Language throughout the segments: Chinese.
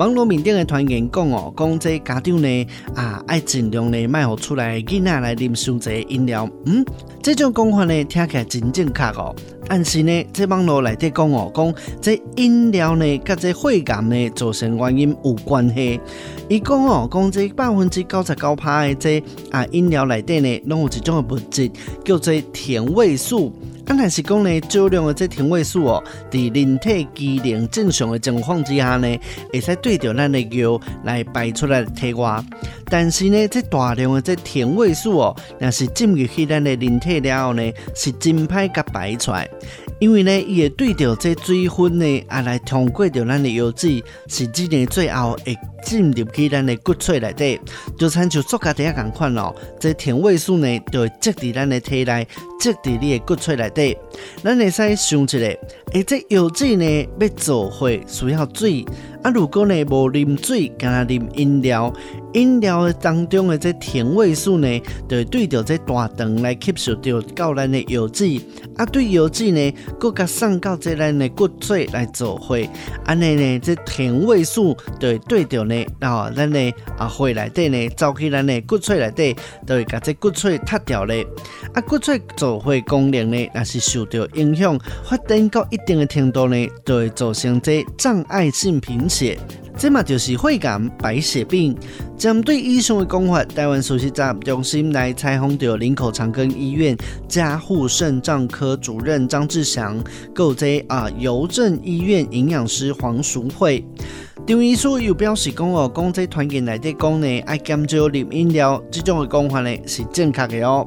网络面顶的传言讲哦，讲这家长呢啊，爱尽量呢，卖好出来囡仔来啉伤济饮料。嗯，这种讲法呢，听起来真正确哦。但是呢，这网络来底讲哦，讲这饮料呢，甲这血癌呢造成原因有关系。伊讲哦，讲这百分之九十九趴的这啊饮料内底呢，拢有一种物质叫做甜味素。刚才是讲呢，少量的这甜味素哦，在人体机能正常的情况之下呢，会使对着咱的腰来排出来体外。但是呢，这大量的这甜味素哦，若是进入去咱的人体了后呢，是真歹甲排出来。因为呢，伊会对着这水分呢，啊来通过着咱的油脂，是只呢最后会进入去咱的骨髓内底，就亲像作家底下共款咯。这甜味素呢，就会积伫咱的体内，积伫你的骨髓内底。咱会使想一下，诶，这油脂呢要做会需要水。啊，如果呢无啉水，干那啉饮料，饮料当中的这甜味素呢，就会对着这大肠来吸收到到咱的油脂，啊，对油脂呢，搁甲送到这咱的骨髓来做伙，安尼呢，这甜味素就会对着呢，然后，咱的啊血内底呢，走去咱的骨髓内底，就会甲这骨髓塌掉咧，啊，骨髓做伙功能呢，若是受到影响，发展到一定的程度呢，就会造成这障碍性贫血，这嘛就是血癌白血病。针对医生的讲法，台湾首席站中心来采访到林口长庚医院加护肾脏科主任张志祥，购在啊邮政医院营养师黄淑慧。张医师又表示讲哦，讲这团建内底讲呢，爱减少啉饮料，这种的讲法呢是正确的哦。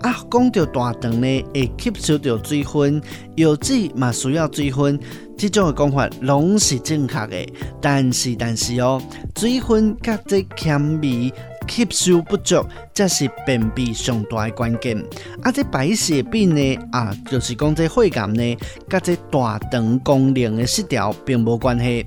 啊，讲到大肠呢会吸收到水分，油脂嘛需要水分。这种的讲法拢是正确的，但是但是哦，水分甲这纤维吸收不足，这是便秘上大的关键。啊，这白血病呢，啊，就是讲这血癌呢，甲这大肠功能的失调并无关系。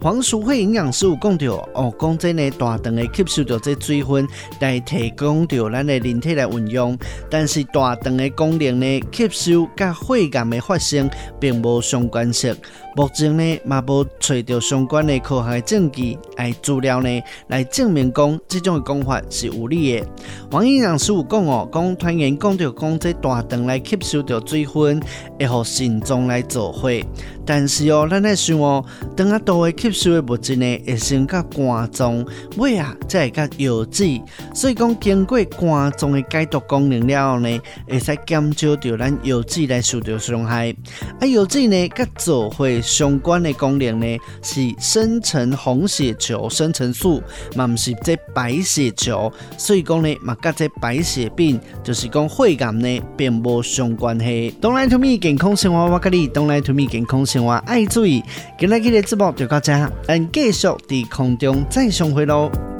黄淑慧营养师有讲到哦，讲真呢，大肠的吸收到这水分来提供到咱的人体来运用，但是大肠的功能呢，吸收甲血癌的发生并无相关性。目前呢，嘛无找到相关的科学证据来资料呢，来证明讲这种的讲法是有理的。黄营养师有讲哦，讲团员讲到讲这大肠来吸收着水分，会互肾脏来做伙。但是哦，咱来想哦，肠啊多的吸收的物质呢，会先甲肝脏，尾啊再甲油脂，所以讲经过肝脏的解毒功能了后呢，会使减少掉咱油脂来受到伤害。啊，油脂呢，甲做伙相关的功能呢，是生成红血球生成素，嘛毋是这白血球，所以讲呢，嘛甲这白血病，就是讲血癌呢，并无相关系。Don't lie to me，健康生活我跟你，Don't lie to me，健康。生活爱注意，今日的节目就到这，咱继续伫空中再相会喽。